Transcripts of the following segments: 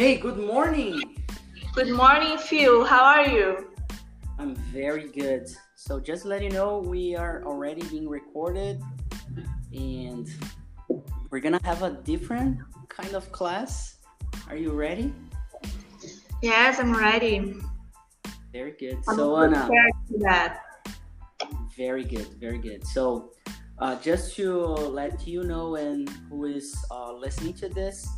Hey, good morning. Good morning, Phil. How are you? I'm very good. So, just let you know, we are already being recorded and we're gonna have a different kind of class. Are you ready? Yes, I'm ready. Very good. I'm so, Anna, that. very good, very good. So, uh, just to let you know and who is uh, listening to this,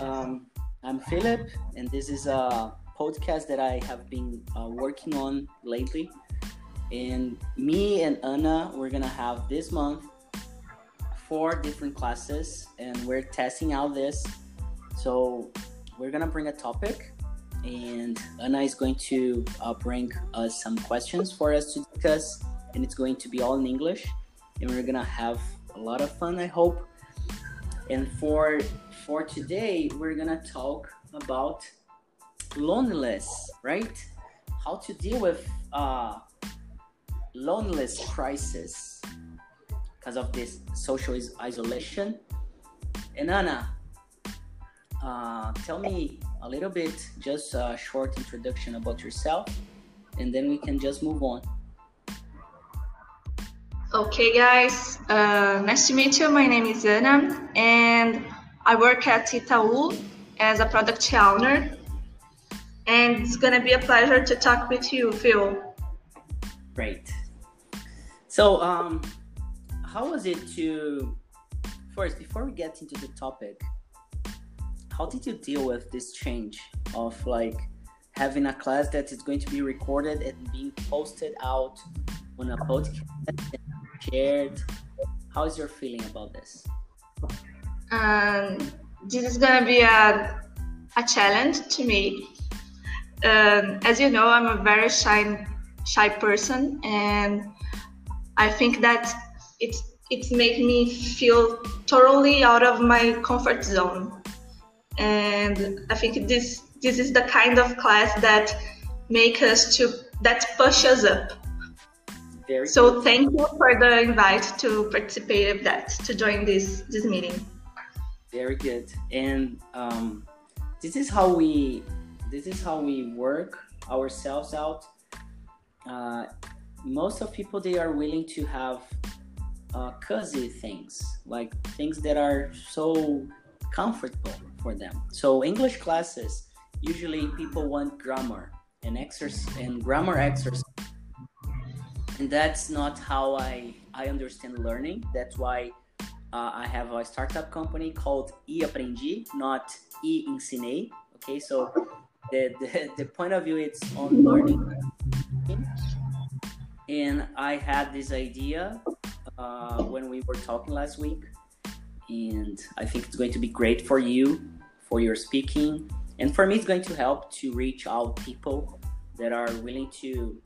um, I'm Philip, and this is a podcast that I have been uh, working on lately. And me and Anna, we're gonna have this month four different classes, and we're testing out this. So we're gonna bring a topic, and Anna is going to uh, bring us some questions for us to discuss, and it's going to be all in English, and we're gonna have a lot of fun, I hope. And for for today, we're gonna talk about loneliness, right? How to deal with uh, loneliness crisis because of this social isolation. And Anna, uh, tell me a little bit, just a short introduction about yourself, and then we can just move on. Okay, guys. Uh, nice to meet you. My name is Anna, and I work at Itaú as a product owner. And it's gonna be a pleasure to talk with you, Phil. Great. So, um, how was it to first before we get into the topic? How did you deal with this change of like having a class that is going to be recorded and being posted out on a podcast and shared? How is your feeling about this? Um, this is gonna be a a challenge to me. Um, as you know, I'm a very shy shy person, and I think that it's it's made me feel totally out of my comfort zone. And I think this this is the kind of class that make us to that push us up. Very So thank you for the invite to participate of that to join this this meeting. Very good. And um, this is how we this is how we work ourselves out. Uh, most of people they are willing to have uh, cozy things, like things that are so comfortable for them. So English classes usually people want grammar and exercise and grammar exercise, and that's not how I I understand learning. That's why uh, I have a startup company called E Aprendi, not E Ensinei. Okay, so the, the, the point of view it's on learning. And I had this idea uh, when we were talking last week, and I think it's going to be great for you, for your speaking, and for me, it's going to help to reach out people that are willing to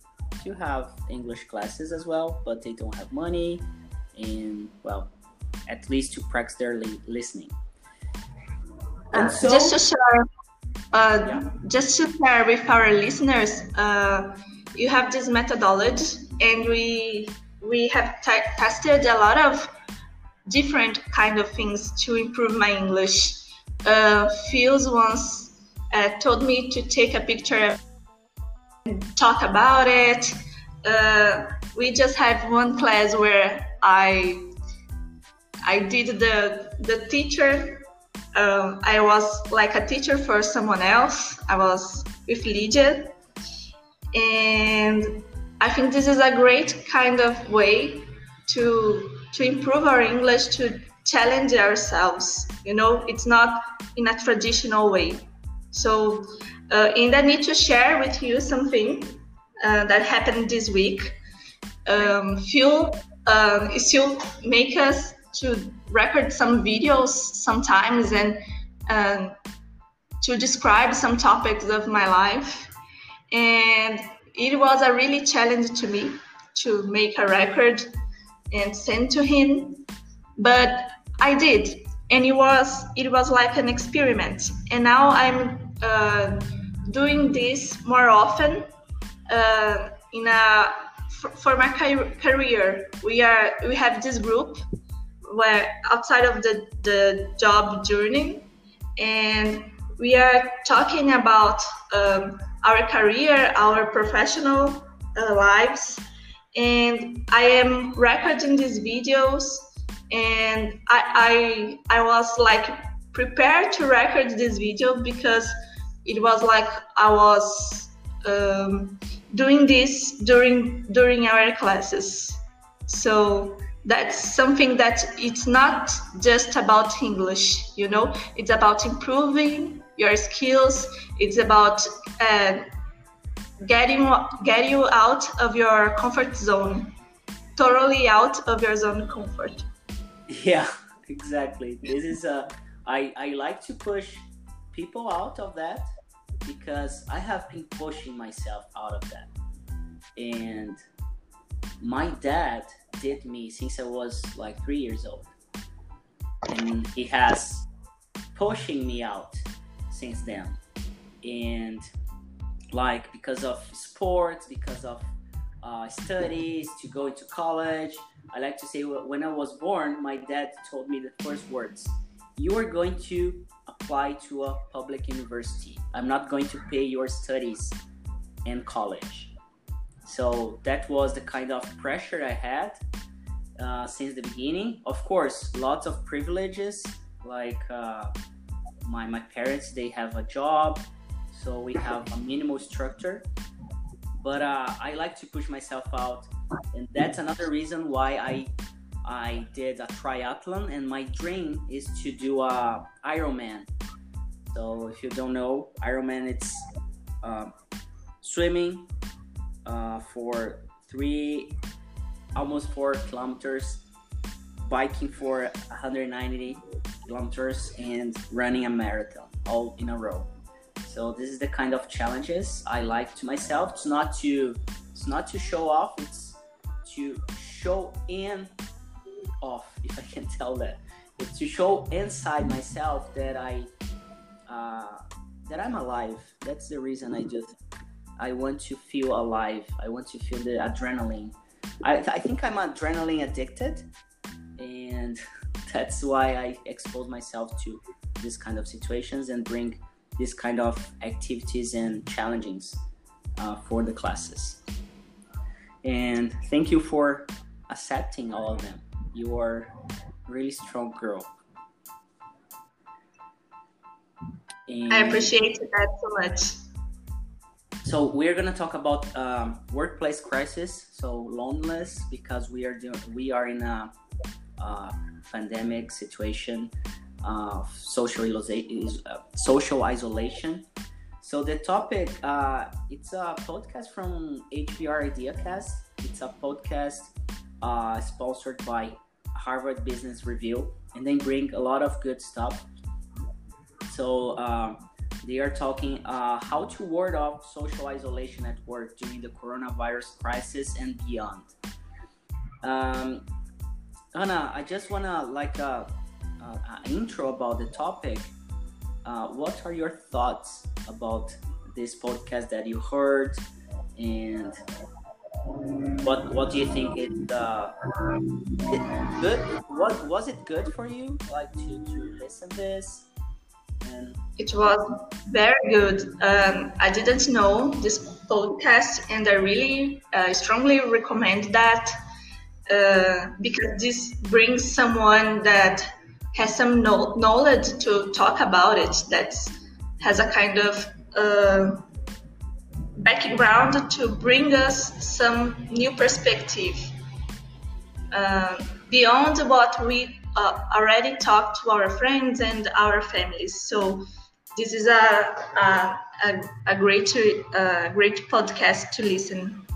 to have English classes as well, but they don't have money, and well, at least to practice their li- listening. And so, just to share, uh, Yeah. just to share with our listeners, uh, you have this methodology, and we we have te- tested a lot of different kind of things to improve my English. Uh, Phil's once uh, told me to take a picture and talk about it. Uh, we just had one class where I I did the the teacher um, I was like a teacher for someone else. I was with Lydia, and I think this is a great kind of way to to improve our English, to challenge ourselves. You know, it's not in a traditional way. So, uh, and I need to share with you something uh, that happened this week. Um, Phil um, still make us to record some videos sometimes and um, to describe some topics of my life. And it was a really challenge to me to make a record and send to him. But I did, and it was it was like an experiment. And now I'm uh, doing this more often uh, in a for, for my career. We are we have this group where outside of the, the job journey and we are talking about um, our career, our professional uh, lives, and I am recording these videos, and I, I I was like prepared to record this video because it was like I was um, doing this during during our classes. So that's something that it's not just about English, you know, it's about improving your skills, it's about uh, getting, getting you out of your comfort zone, totally out of your zone of comfort. Yeah, exactly. This is a, I, I like to push people out of that because I have been pushing myself out of that. And my dad did me since I was like three years old. And he has pushing me out since then. And like because of sports, because of uh, studies, to go into college. I like to say when I was born, my dad told me the first words You are going to apply to a public university. I'm not going to pay your studies in college. So that was the kind of pressure I had uh, since the beginning. Of course, lots of privileges like uh, my my parents they have a job, so we have a minimal structure. But uh, I like to push myself out, and that's another reason why I I did a triathlon, and my dream is to do a Ironman. So if you don't know, Ironman it's uh, swimming, uh, for three, almost four kilometers, biking for 190 kilometers, and running a marathon all in a row. So this is the kind of challenges I like to myself. It's not to it's not to show off. It's to show in off, if I can tell that. It's to show inside myself that I uh, that I'm alive. That's the reason I do I want to feel alive. I want to feel the adrenaline. I, I think I'm adrenaline addicted, and that's why I expose myself to this kind of situations and bring this kind of activities and challenges uh, for the classes. And thank you for accepting all of them. You are really strong girl. And I appreciate that so much. So we're gonna talk about um, workplace crisis, so loneliness, because we are doing we are in a uh, pandemic situation, uh, social social isolation. So the topic, uh, it's a podcast from HBR IdeaCast. It's a podcast uh, sponsored by Harvard Business Review, and they bring a lot of good stuff. So um, they are talking uh, how to ward off social isolation at work during the coronavirus crisis and beyond. Um, Anna, I just wanna like a, a, a intro about the topic. Uh, what are your thoughts about this podcast that you heard, and what what do you think it, uh, it good? What was it good for you, like to to listen this? It was very good. Um, I didn't know this podcast, and I really uh, strongly recommend that uh, because this brings someone that has some no- knowledge to talk about it, that has a kind of uh, background to bring us some new perspective uh, beyond what we uh, already talked to our friends and our families. So this is a a, a, a great a great podcast to listen.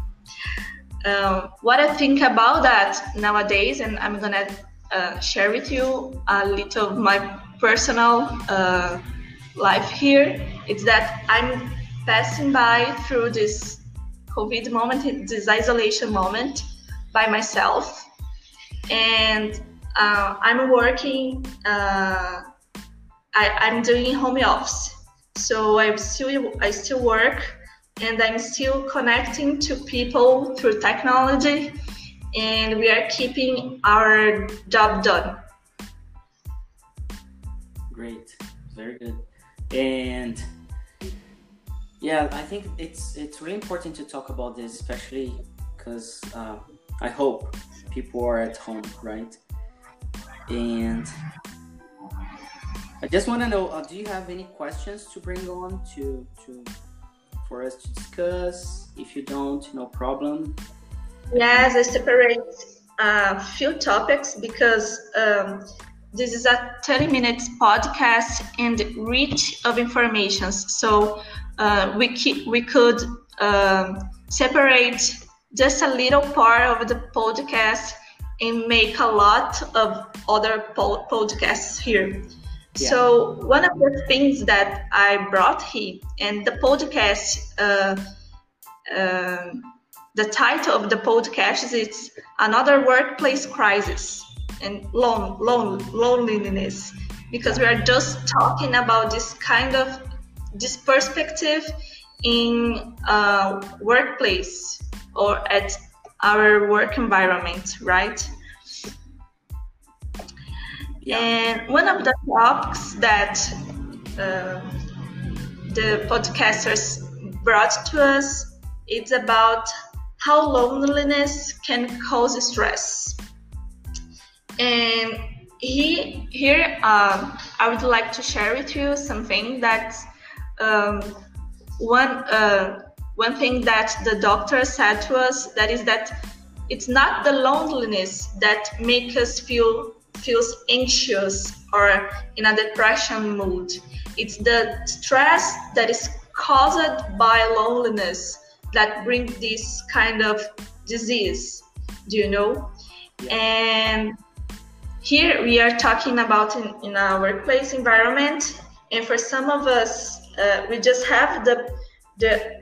Uh, what I think about that nowadays, and I'm gonna uh, share with you a little of my personal uh, life here. It's that I'm passing by through this COVID moment, this isolation moment by myself, and uh, I'm working. Uh, I, am doing home office, so I still I still work, and I'm still connecting to people through technology, and we are keeping our job done. Great, very good. and yeah i think it's it's really important to talk about this especially because uh, i hope people are at home right and i just want to know uh, do you have any questions to bring on to to for us to discuss if you don't no problem yes i separate a few topics because um, this is a 30 minutes podcast and rich of information. So uh, we keep, we could um, separate just a little part of the podcast and make a lot of other po- podcasts here. Yeah. So one of the things that I brought here and the podcast, uh, uh, the title of the podcast is it's another workplace crisis and lone, lone, loneliness because we are just talking about this kind of this perspective in a workplace or at our work environment right yeah. and one of the topics that uh, the podcasters brought to us is about how loneliness can cause stress and he, here, um, I would like to share with you something that um, one uh, one thing that the doctor said to us that is that it's not the loneliness that makes us feel feels anxious or in a depression mood. It's the stress that is caused by loneliness that brings this kind of disease. Do you know? Yeah. And here we are talking about in, in a workplace environment, and for some of us, uh, we just have the the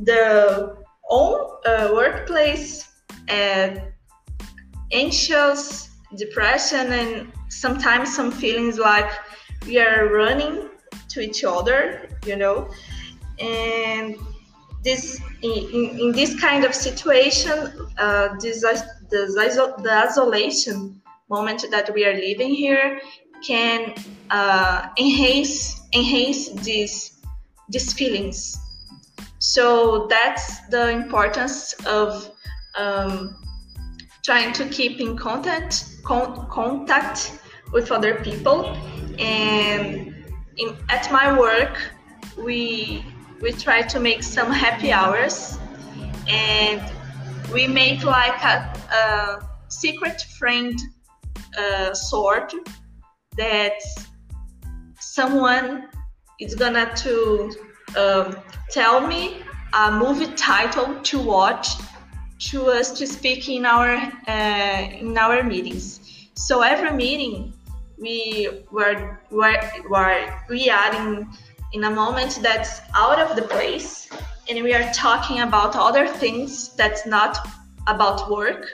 the own uh, workplace uh, anxious depression and sometimes some feelings like we are running to each other you know and this in, in this kind of situation uh, this, the, the isolation moment that we are living here can uh, enhance enhance these these feelings. So that's the importance of um, trying to keep in contact con- contact with other people. And in, at my work, we we try to make some happy hours, and we make like a, a secret friend uh, sword that someone is gonna to um, tell me a movie title to watch to us to speak in our uh, in our meetings. So every meeting we were were, were we are in in a moment that's out of the place and we are talking about other things that's not about work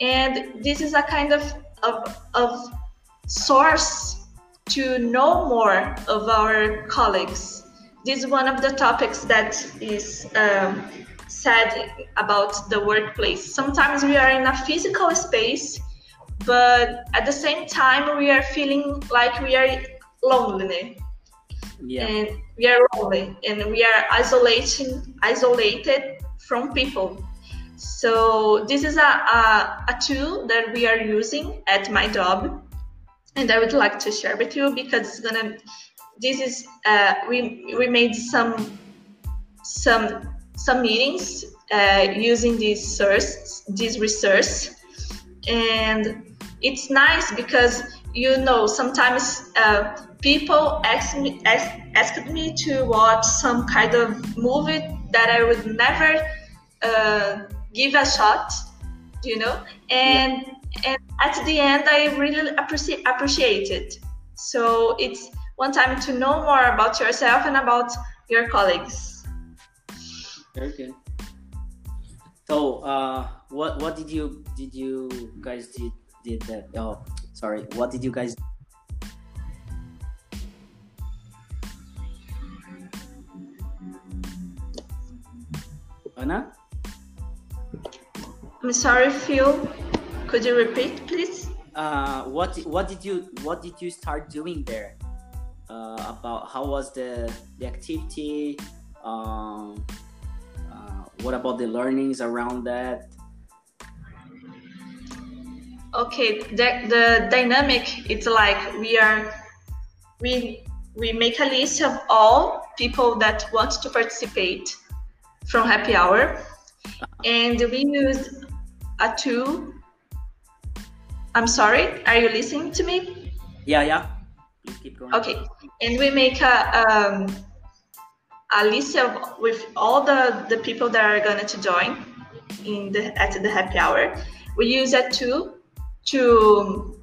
and this is a kind of of, of source to know more of our colleagues. This is one of the topics that is um, said about the workplace. Sometimes we are in a physical space, but at the same time we are feeling like we are lonely. Yeah. And we are lonely and we are isolating isolated from people so this is a, a, a tool that we are using at my job and I would like to share with you because it's gonna this is uh, we we made some some some meetings uh, using this source this research and it's nice because you know sometimes uh, people ask me ask, asked me to watch some kind of movie that I would never uh, give a shot, you know, and yeah. and at the end I really appreciate appreciate it. So it's one time to know more about yourself and about your colleagues. Very good. So, uh, what what did you did you guys did did that? Oh, sorry. What did you guys? Anna? I'm sorry, Phil. Could you repeat, please? Uh, what what did you what did you start doing there? Uh, about how was the the activity. Um, uh, what about the learnings around that? Okay, the, the dynamic it's like we are we we make a list of all people that want to participate from happy hour and we use a tool i'm sorry are you listening to me yeah yeah Please keep going okay and we make a um, a list of with all the the people that are going to join in the at the happy hour we use a tool to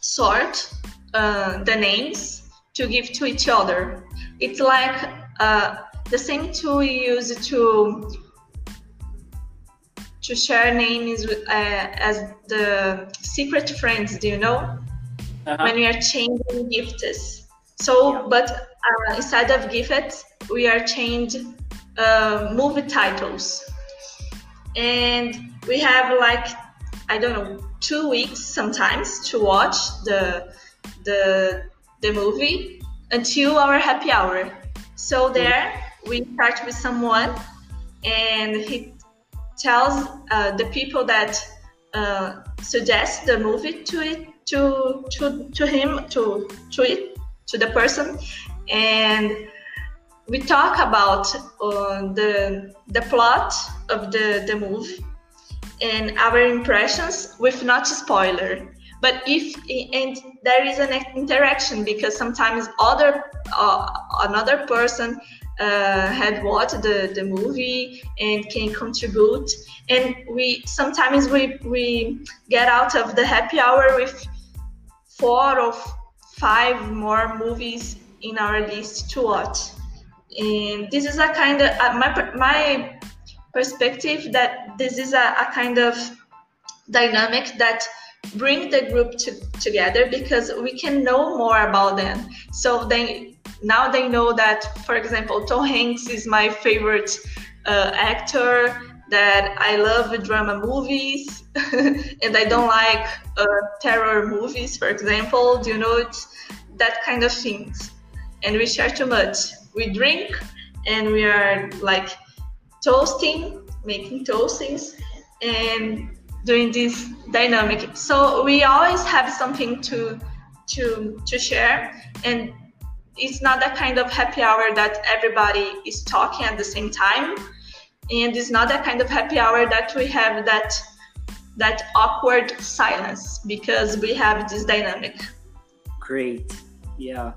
sort uh, the names to give to each other. It's like uh, the same tool we use to to share names uh, as the secret friends. Do you know uh-huh. when we are changing gifts? So, yeah. but uh, instead of gifts, we are changing uh, movie titles, and we have like I don't know two weeks sometimes to watch the the the movie until our happy hour. So there we start with someone, and he tells uh, the people that uh, suggest the movie to it to to to him to to it to the person, and we talk about uh, the the plot of the the movie and our impressions with not spoiler. But if and there is an interaction because sometimes other uh, another person uh, had watched the, the movie and can contribute. And we sometimes we we get out of the happy hour with four or five more movies in our list to watch and this is a kind of uh, my my perspective that this is a, a kind of dynamic that bring the group to, together because we can know more about them. So they now they know that, for example, Tom Hanks is my favorite uh, actor. That I love drama movies and I don't like uh, terror movies, for example. Do you know it's that kind of things? And we share too much. We drink and we are like toasting, making toastings, and doing this dynamic. So we always have something to to to share, and it's not that kind of happy hour that everybody is talking at the same time, and it's not that kind of happy hour that we have that that awkward silence because we have this dynamic. Great, yeah.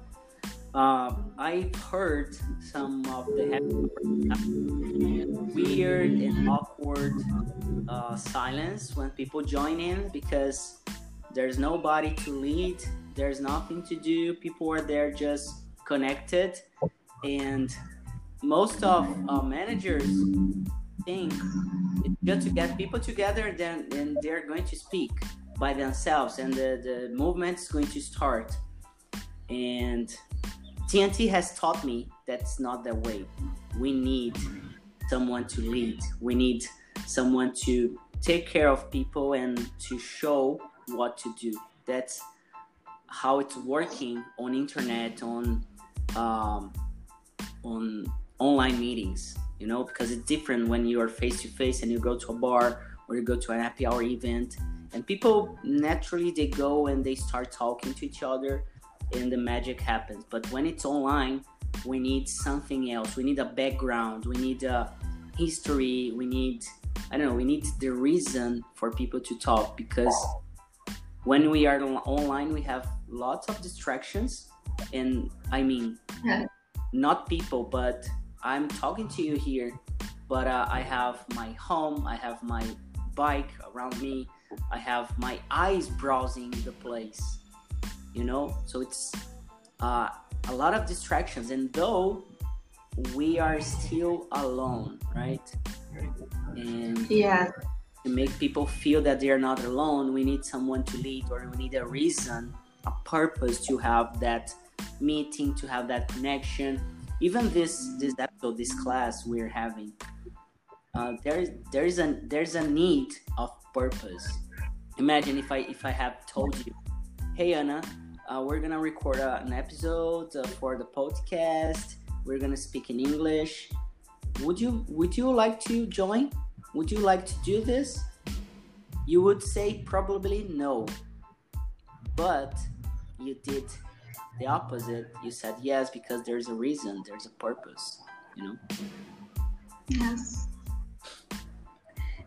Um, I've heard some of the weird and awkward uh, silence when people join in because there's nobody to lead, there's nothing to do. People are there just connected, and most of uh, managers think just to get people together, then and they're going to speak by themselves, and the the movement is going to start, and TNT has taught me that's not the way. We need someone to lead. We need someone to take care of people and to show what to do. That's how it's working on internet, on um, on online meetings. You know, because it's different when you are face to face and you go to a bar or you go to an happy hour event, and people naturally they go and they start talking to each other and the magic happens. But when it's online, we need something else. We need a background. We need a history. We need, I don't know, we need the reason for people to talk because when we are online, we have lots of distractions. And I mean, yeah. not people, but I'm talking to you here, but uh, I have my home, I have my bike around me, I have my eyes browsing the place you know? So it's uh, a lot of distractions and though we are still alone right? And yeah. to make people feel that they are not alone we need someone to lead or we need a reason a purpose to have that meeting to have that connection even this this episode this class we're having uh, there is there is a there's a need of purpose imagine if i if i have told you hey anna uh, we're gonna record uh, an episode uh, for the podcast. We're gonna speak in English. Would you Would you like to join? Would you like to do this? You would say probably no, but you did the opposite. You said yes because there's a reason, there's a purpose. You know. Yes.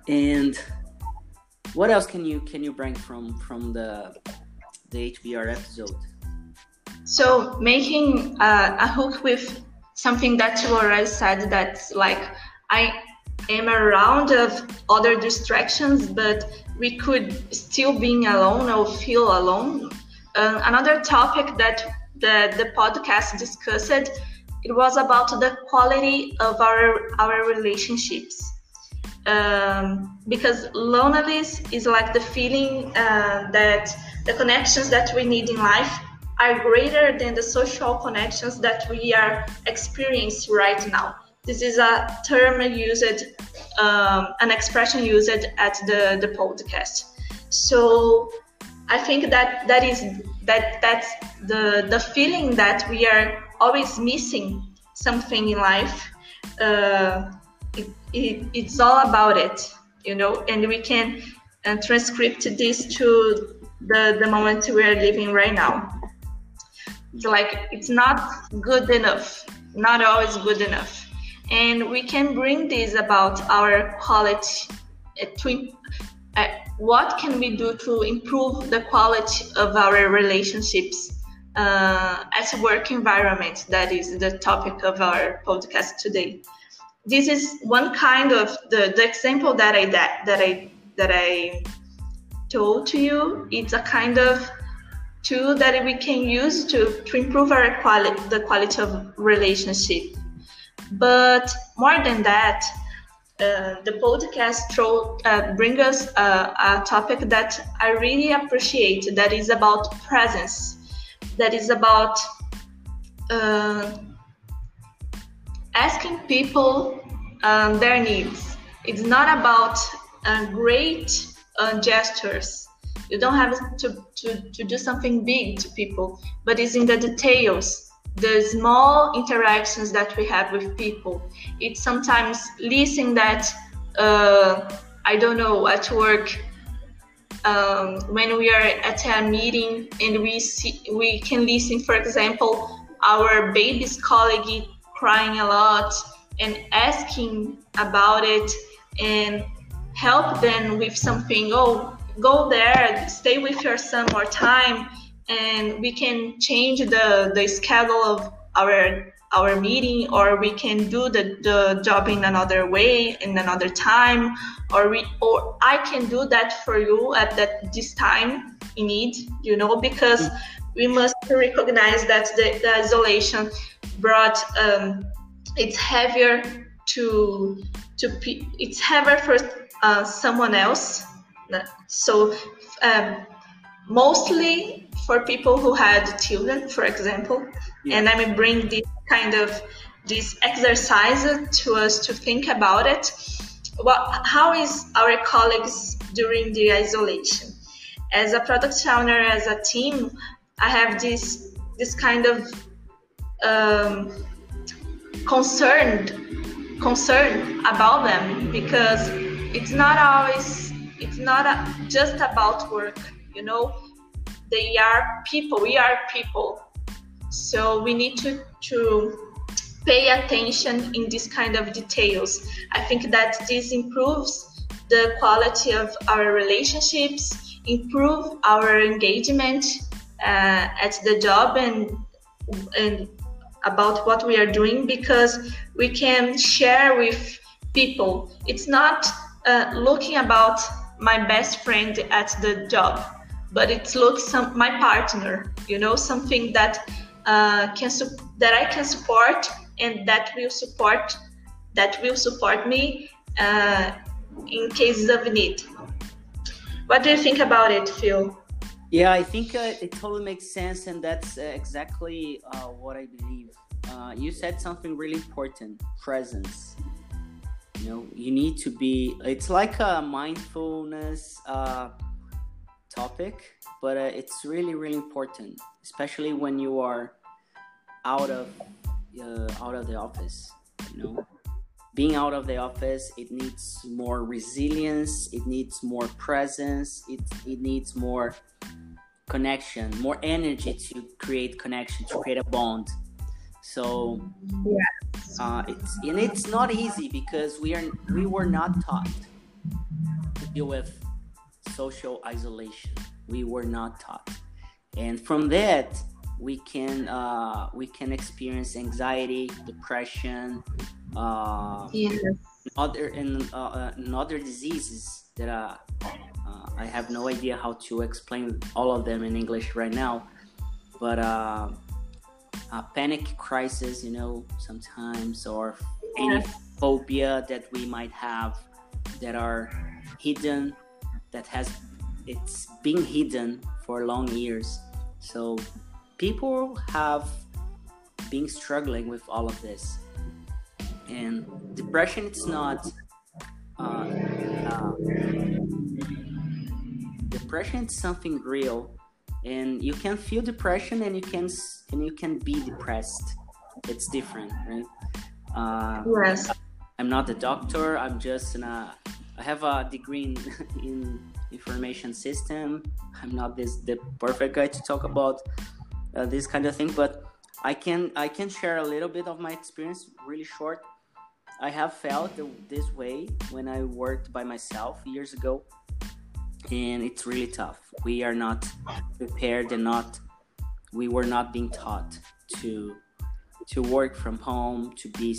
And what else can you can you bring from from the the HBR episode? So making uh, a hook with something that you already said that's like I am around of other distractions, but we could still being alone or feel alone. Uh, another topic that the, the podcast discussed it was about the quality of our our relationships um, because loneliness is like the feeling uh, that the connections that we need in life are greater than the social connections that we are experiencing right now. This is a term used, um, an expression used at the, the podcast. So I think that that is that that's the the feeling that we are always missing something in life. Uh, it, it, it's all about it, you know, and we can uh, transcript this to the, the moment we are living right now. It's like it's not good enough, not always good enough. And we can bring this about our quality uh, to what can we do to improve the quality of our relationships uh, as a work environment that is the topic of our podcast today? This is one kind of the, the example that i that, that i that i told to you. It's a kind of tool that we can use to, to improve our quality the quality of relationship. But more than that the podcast throw, uh, bring us uh, a topic that I really appreciate that is about presence, that is about uh, asking people um, their needs. It's not about uh, great uh, gestures. You don't have to, to, to do something big to people, but it's in the details, the small interactions that we have with people. It's sometimes listening that, uh, I don't know, at work, um, when we are at a meeting and we see, we can listen, for example, our baby's colleague crying a lot and asking about it and help them with something oh go there stay with your son more time and we can change the the schedule of our our meeting or we can do the, the job in another way in another time or we or i can do that for you at that this time in need you know because we must recognize that the, the isolation brought um, it's heavier to to it's heavier for uh, someone else. So um, mostly for people who had children for example. Yeah. and i bring this kind of this exercise to us to think about it. Well how is our colleagues during the isolation? As a product owner as a team i have this this kind of um, concerned concerned about them because it's not always it's not a, just about work you know they are people we are people. So we need to to pay attention in this kind of details. I think that this improves the quality of our relationships improve our engagement uh, at the job and and about what we are doing because we can share with people. It's not uh, looking about my best friend at the job, but it's look some my partner. You know, something that uh, can that I can support and that will support that will support me uh, in cases of need. What do you think about it, Phil? Yeah, I think uh, it totally makes sense, and that's uh, exactly uh, what I believe. Uh, you said something really important: presence. You know, you need to be. It's like a mindfulness topic, but uh, it's really really important, especially when you are out of uh, out of the office. You know, being out of the office, it needs more resilience, it needs more presence, it it needs more connection, more energy to create connection, to create a bond. So yes. uh, it's and it's not easy because we are we were not taught to deal with social isolation. We were not taught, and from that we can uh, we can experience anxiety, depression, uh, yes. other and uh, uh, and other diseases that are. Uh, I have no idea how to explain all of them in English right now, but uh, a panic crisis, you know, sometimes, or any phobia that we might have that are hidden, that has it's been hidden for long years. So people have been struggling with all of this, and depression it's not. Uh, uh, depression is something real. And you can feel depression and you can and you can be depressed. It's different right? Uh, yes. I'm not a doctor. I'm just in a i have a degree in, in information system i'm not this the perfect guy to talk about uh, this kind of thing but i can i can share a little bit of my experience really short i have felt this way when i worked by myself years ago and it's really tough. We are not prepared and not we were not being taught to to work from home, to be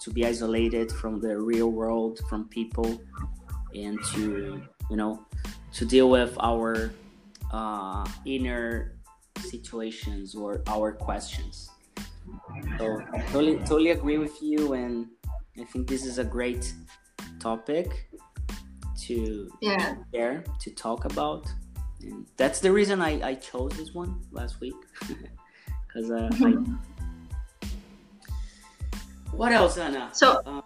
to be isolated from the real world, from people, and to you know to deal with our uh, inner situations or our questions. So totally totally agree with you, and I think this is a great topic to yeah. share to talk about and that's the reason I, I chose this one last week because uh, mm-hmm. what else Anna? So uh,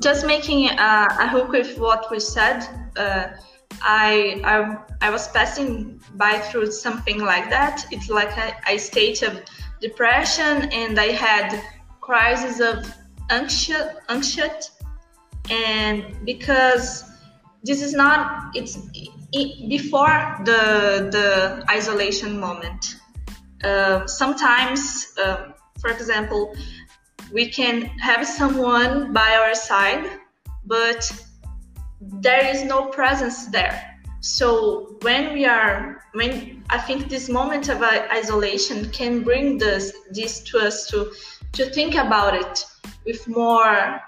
just making uh, a hook with what we said uh, I, I I was passing by through something like that. It's like a, a state of depression and I had crises of anxious anxious and because this is not it's it, before the the isolation moment. Uh, sometimes uh, for example we can have someone by our side but there is no presence there. So when we are when i think this moment of isolation can bring this this to us to to think about it with more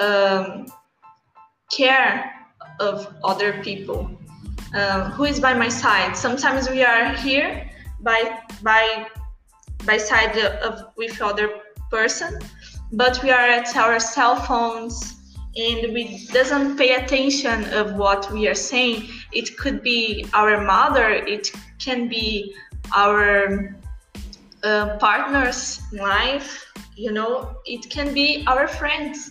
um, care of other people. Um, who is by my side? Sometimes we are here by by by side of with other person but we are at our cell phones and we doesn't pay attention of what we are saying. It could be our mother it can be our uh, partners in life you know it can be our friends.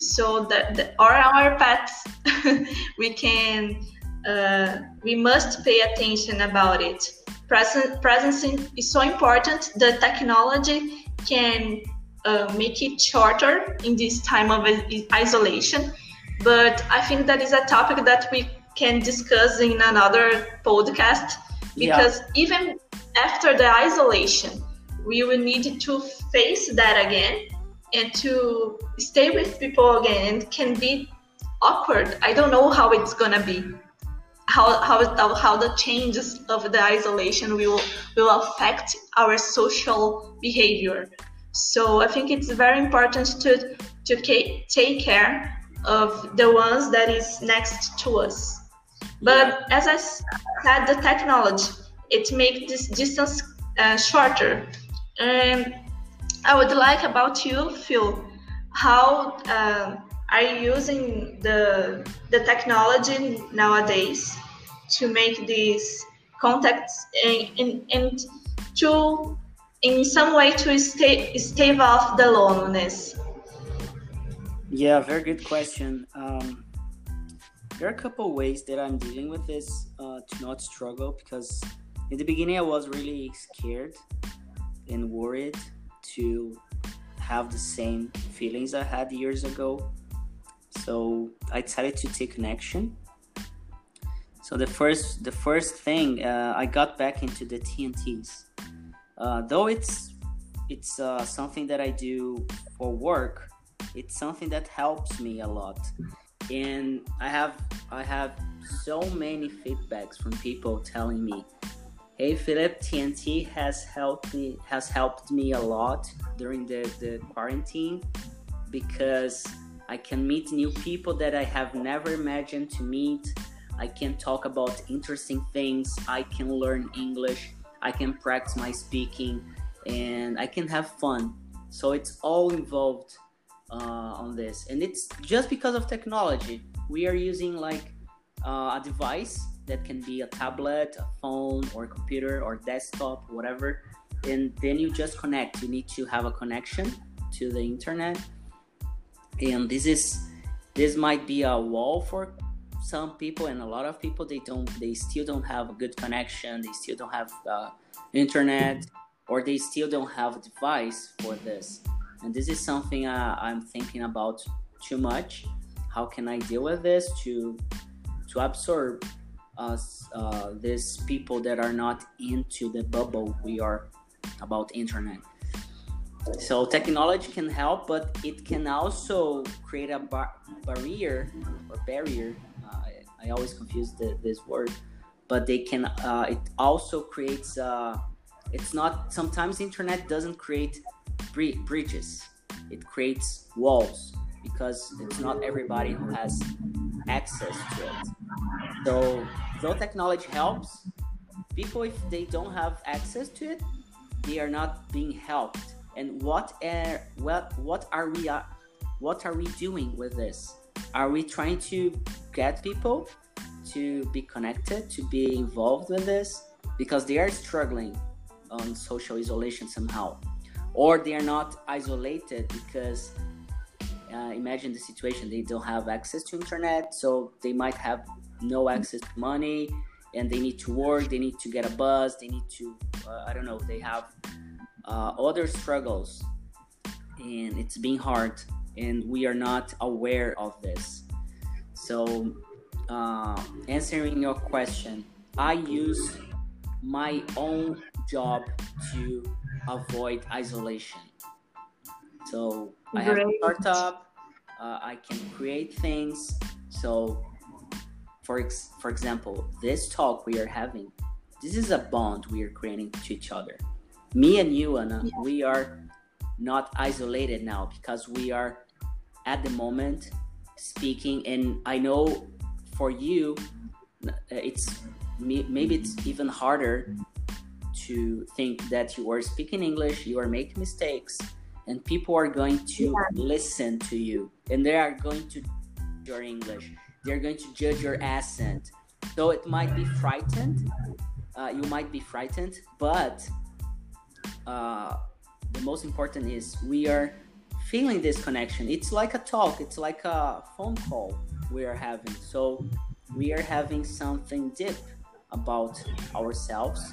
So that the, or our pets. We can uh, we must pay attention about it. Present presence is so important the technology can uh, make it shorter in this time of isolation. But i think that is a topic that we can discuss in another podcast because yeah. even after the isolation we will need to face that again and to stay with people again and can be awkward. I don't know how it's gonna be how how how the changes of the isolation will will affect our social behavior. So i think it's very important to to take care of the ones that is next to us. But as i said the technology it makes this distance uh, shorter. And I would like about you, Phil. How uh, are you using the the technology nowadays to make these contacts and, and to in some way to stay stave off the loneliness? Yeah, very good question. Um, there are a couple ways that I'm dealing with this uh, to not struggle because in the beginning I was really scared and worried to have the same feelings I had years ago. So I decided to take an action. So the first the first thing uh, I got back into the TNTs, uh, though it's it's uh, something that I do for work. It's something that helps me a lot, and I have I have so many feedbacks from people telling me Hey Philip, TNT has helped me has helped me a lot during the, the quarantine because I can meet new people that I have never imagined to meet. I can talk about interesting things. I can learn English. I can practice my speaking and I can have fun. So it's all involved uh, on this. And it's just because of technology. We are using like uh, a device that can be a tablet, a phone, or a computer, or desktop, whatever. And then you just connect. You need to have a connection to the internet. And this is this might be a wall for some people, and a lot of people they don't they still don't have a good connection. They still don't have uh, internet, or they still don't have a device for this. And this is something uh, I'm thinking about too much. How can I deal with this to to absorb us uh, these people that are not into the bubble we are about internet so technology can help but it can also create a bar- barrier or barrier. Uh, I, always confuse the, this word but they can uh, it also creates uh, it's not sometimes internet doesn't create bre- bridges. It creates walls because it's not everybody who has access to it. So though technology helps, people if they don't have access to it, they are not being helped. And what are what what are we uh, what are we doing with this? Are we trying to get people to be connected, to be involved with this? Because they are struggling on social isolation somehow. Or they are not isolated because uh, imagine the situation they don't have access to internet so they might have no access to money and they need to work they need to get a bus they need to uh, i don't know they have uh, other struggles and it's been hard and we are not aware of this. So uh, answering your question i use my own job to avoid isolation. So i have a startup uh, i can create things. So for ex- for example, this talk we are having, this is a bond we are creating to each other. Me and you, Anna, yeah. we are not isolated now because we are at the moment speaking, and I know for you, it's maybe it's even harder to think that you are speaking English, you are making mistakes, and people are going to yeah. listen to you, and they are going to your English they're going to judge your accent. So it might be frightened. Uh, you might be frightened, but uh, the most important is we are feeling this connection. It's like a talk. It's like a phone call we are having. So we are having something deep about ourselves,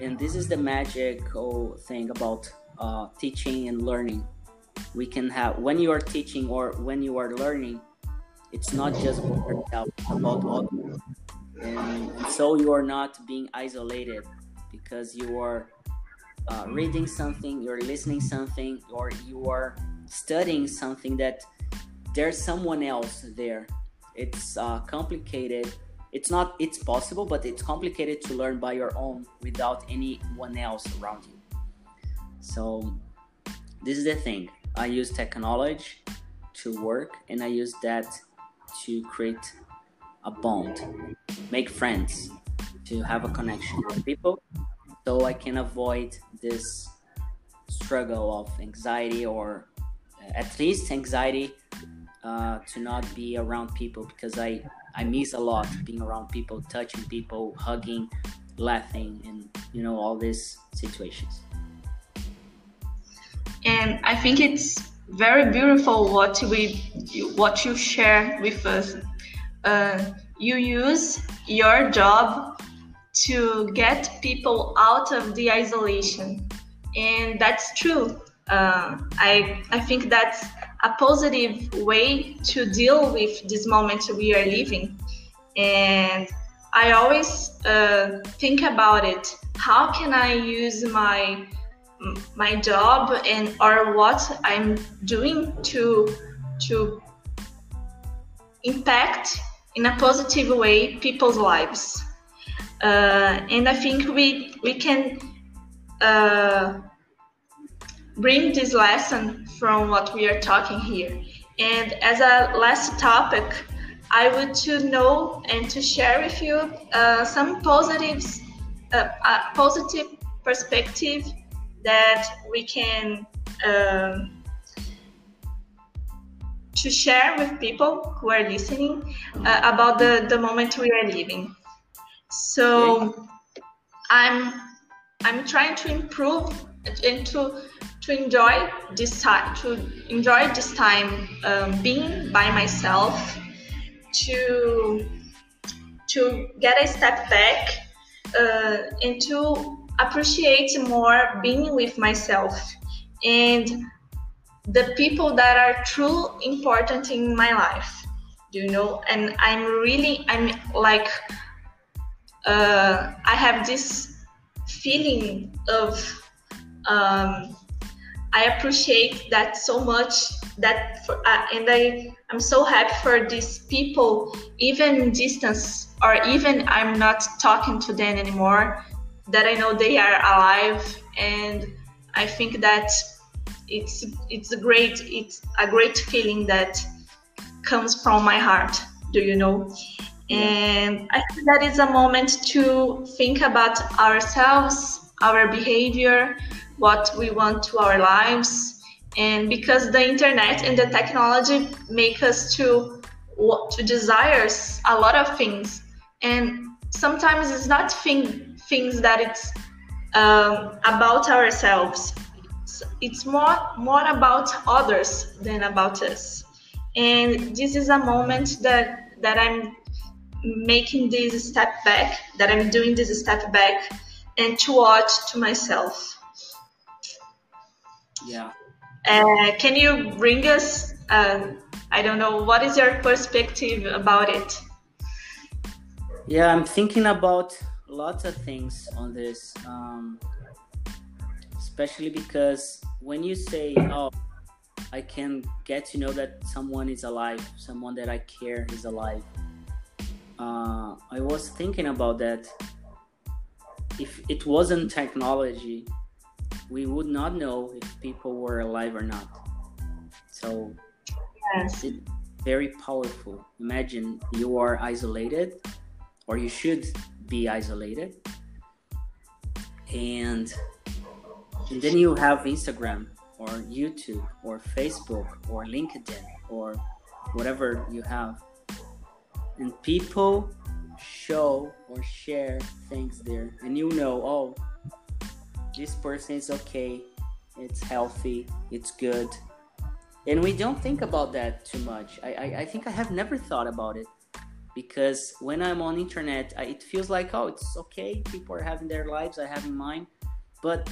and this is the magical thing about uh, teaching and learning. We can have when you are teaching or when you are learning it's not just about yourself, about others. And so you are not being isolated because you are uh, reading something, you're listening something, or you are studying something that there's someone else there. It's uh, complicated. It's not. It's possible, but it's complicated to learn by your own without anyone else around you. So this is the thing. I use technology to work, and I use that to create a bond, make friends, to have a connection with people, so I can avoid this struggle of anxiety or at least anxiety uh, to not be around people because I I miss a lot being around people, touching people, hugging, laughing, and you know all these situations. And I think it's very beautiful what we what you share with us. Uh, you use your job to get people out of the isolation. And that's true. Uh, I, I think that's a positive way to deal with this moment we are living. And i always uh, think about it. How can i use my my job and or what i'm doing to to impact in a positive way people's lives and i think we we can uh, bring this lesson from what we are talking here and as a last topic i would to know and to share with you uh, some positives uh, a positive perspective that we can um, to share with people who are listening uh, about the, the moment we are living. So I'm I'm trying to improve and to to enjoy this time to enjoy this time um, being by myself to to get a step back uh, and to appreciate more being with myself and the people that are true important in my life you know? And i'm really i'm like uh, i have this feeling of um, i appreciate that so much that for, uh, and i i'm so happy for these people even distance or even i'm not talking to them anymore that I know they are alive, and I think that it's it's a great it's a great feeling that comes from my heart. Do you know? And I think that is a moment to think about ourselves, our behavior, what we want to our lives, and because the internet and the technology make us to to desires a lot of things, and sometimes it's not thing things that it's um, about ourselves. It's more more about others than about us. And this is a moment that that I'm making this step back, that I'm doing this step back, and to watch to myself. Yeah. Uh, can you bring us? Uh, I don't know. What is your perspective about it? Yeah, I'm thinking about lots of things on this, um, especially because when you say, "Oh, I can get to know that someone is alive, someone that I care is alive," uh, I was thinking about that. If it wasn't technology, we would not know if people were alive or not. So, yes. it's very powerful. Imagine you are isolated, or you should be isolated and and then you have instagram or youtube or facebook or linkedin or whatever you have and people show or share things there. And you know oh this person is okay. It's healthy. It's good. And we don't think about that too much. I, I, I think i have never thought about it. Because when I'm on internet, I, it feels like oh, it's okay. People are having their lives, I have in mine, but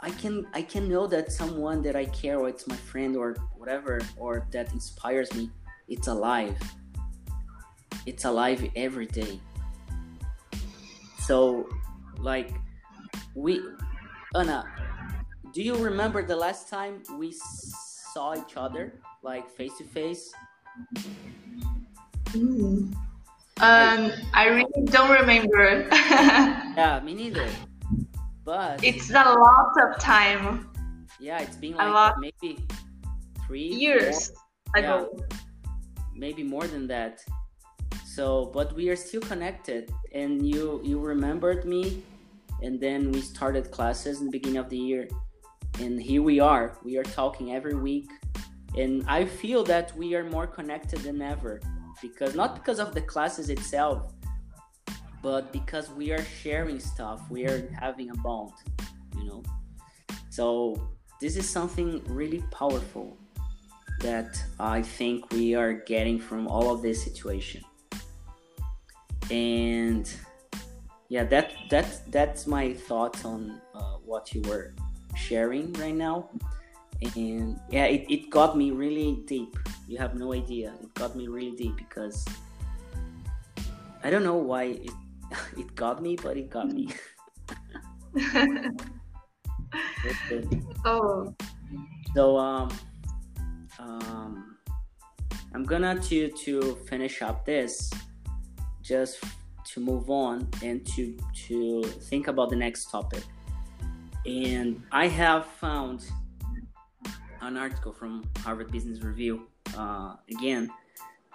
I can I can know that someone that I care, or it's my friend, or whatever, or that inspires me, it's alive. It's alive every day. So, like, we, Anna, do you remember the last time we saw each other, like face to face? Mm. Um, I really don't remember. yeah, me neither. But it's a lot of time. Yeah, it's been like maybe three years ago. Yeah, maybe more than that. So, but we are still connected, and you you remembered me, and then we started classes in the beginning of the year, and here we are. We are talking every week, and I feel that we are more connected than ever because not because of the classes itself but because we are sharing stuff. We are having a bond you know? So this is something really powerful that i think we are getting from all of this situation and yeah that that that's my thoughts on uh, what you were sharing right now. And yeah it, it got me really deep. You have no idea. It got me really deep because i don't know why it it got me but it got me. Oh. So um um i'm gonna to to finish up this just to move on and to to think about the next topic. And i have found an article from harvard business review uh, again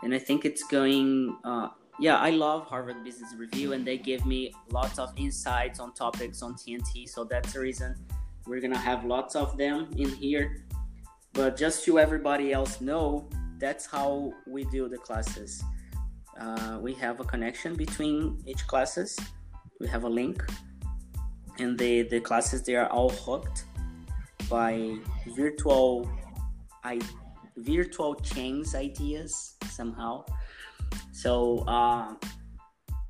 and i think it's going uh, yeah i love harvard business review and they give me lots of insights on topics on tnt so that's the reason we're gonna have lots of them in here. But just to everybody else know that's how we do the classes uh, we have a connection between each classes. We have a link. And the the classes they are all hooked by virtual i virtual chains ideas somehow. So uh,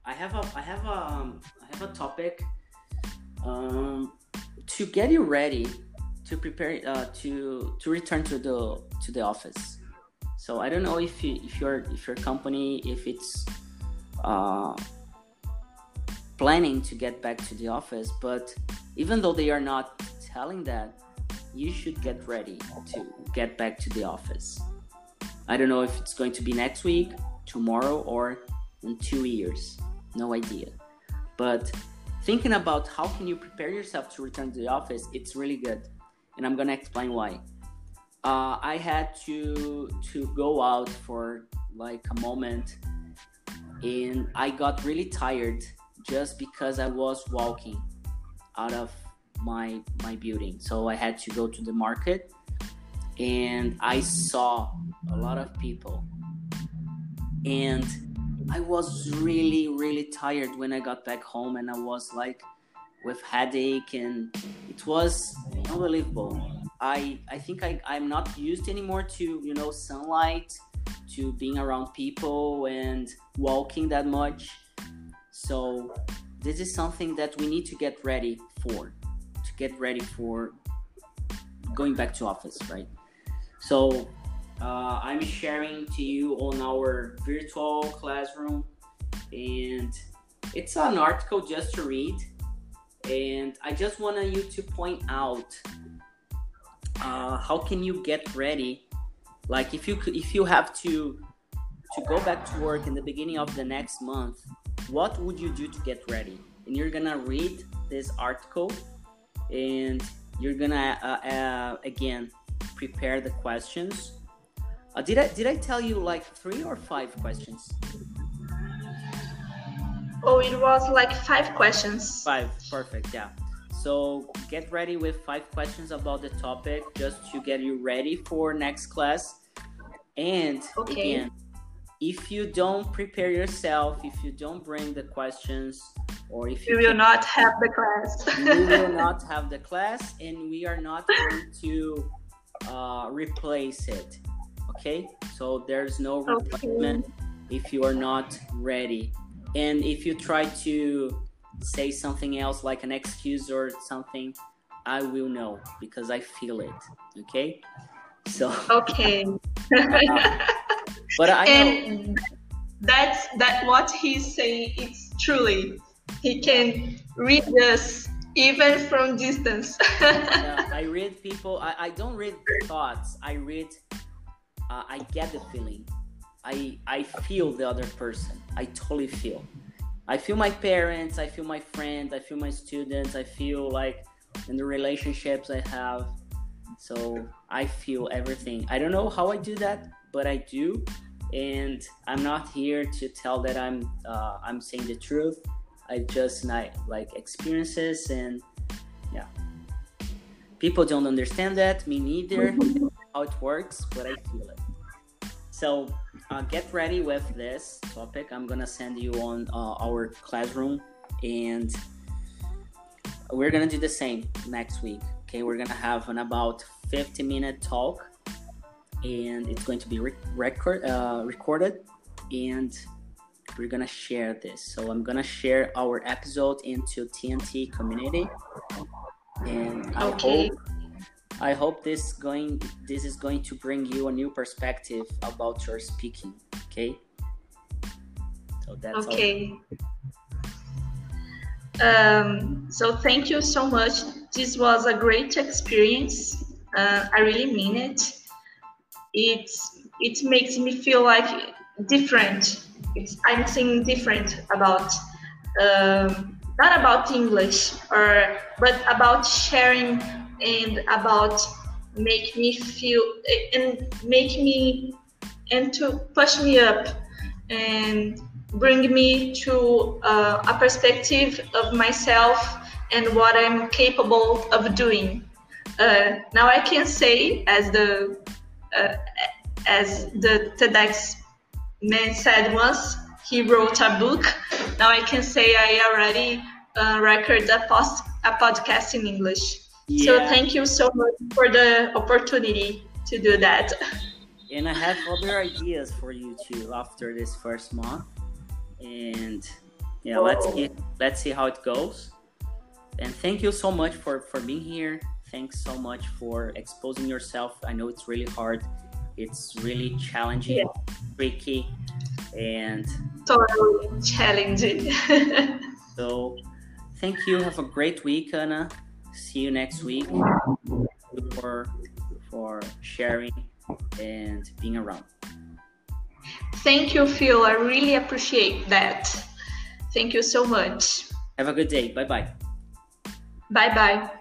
i have a i have a um, i have a topic um, to get you ready to prepare uh, to to return to the to the office so I don't know if you, if your if your company if it's uh, planning to get back to the office, but even though they are not telling that, you should get ready to get back to the office. I don't know if it's going to be next week, tomorrow, or in two years. No idea. But thinking about how can you prepare yourself to return to the office, it's really good, and I'm gonna explain why uh, I had to to go out for like a moment, and I got really tired just because I was walking out of my my building. So I had to go to the market, and I saw a lot of people, and I was really really tired when I got back home, and I was like with headache, and it was unbelievable I I think I I'm not used anymore to you know sunlight, to being around people and walking that much. So this is something that we need to get ready for, to get ready for going back to office, right? So uh, I'm sharing to you on our virtual classroom, and it's an article just to read. And I just wanted you to point out uh, how can you get ready? Like if you if you have to to go back to work in the beginning of the next month what would you do to get ready? And you're gonna read this article and you're gonna uh, uh, again prepare the questions. Uh, did i did i tell you like three or five questions? Oh it was like five questions. Five. Perfect. Yeah so get ready with five questions about the topic just to get you ready for next class. And okay. again, if you don't prepare yourself, if you don't bring the questions, or if you, you will not have the class, we will not have the class, and we are not going to uh, replace it. Okay, so there's no replacement okay. if you are not ready, and if you try to say something else like an excuse or something, I will know because I feel it. Okay. So. Okay. but I and know. That's that what he's saying. It's truly he can read us even from distance. yeah, I read people. I, I don't read thoughts. I read. Uh, I get the feeling. I I feel the other person. I totally feel. I feel my parents, I feel my friends, I feel my students, I feel like in the relationships I have. So I feel everything. I don't know how I do that, but I do. And I'm not here to tell that I'm uh, I'm saying the truth. I just like like experiences and yeah. People don't understand that, me neither, how it works, but I feel it. So uh, get ready with this topic. I'm gonna send you on uh, our classroom, and we're gonna do the same next week. Okay, we're gonna have an about 50 minute talk, and it's going to be re- record uh, recorded, and we're gonna share this. So I'm gonna share our episode into TNT community, and I Okay. hope I hope this going this is going to bring you a new perspective about your speaking. Okay. So that's. Okay. Um, so thank you so much. This was a great experience. Uh, I really mean it. It's it makes me feel like different. It's, I'm saying different about um, not about English or but about sharing and about make me feel and make me and to push me up and bring me to uh, a perspective of myself and what I'm capable of doing. Uh, now I can say, as the uh, as the TEDx man said once, he wrote a book. Now I can say I already uh, record a post a podcast in English. So thank you so much for the opportunity to do that. and I have other ideas for you too after this first month. And yeah, let's Oh. see, let's see how it goes. And thank you so much for for being here. Thanks so much for exposing yourself. I know it's really hard. It's really challenging, tricky, and Totally challenging. so thank you. Have a great week, Anna. See you next week. For for sharing and being around. Thank you, Phil. I really appreciate that. Thank you so much. Have a good day. Bye bye. Bye bye.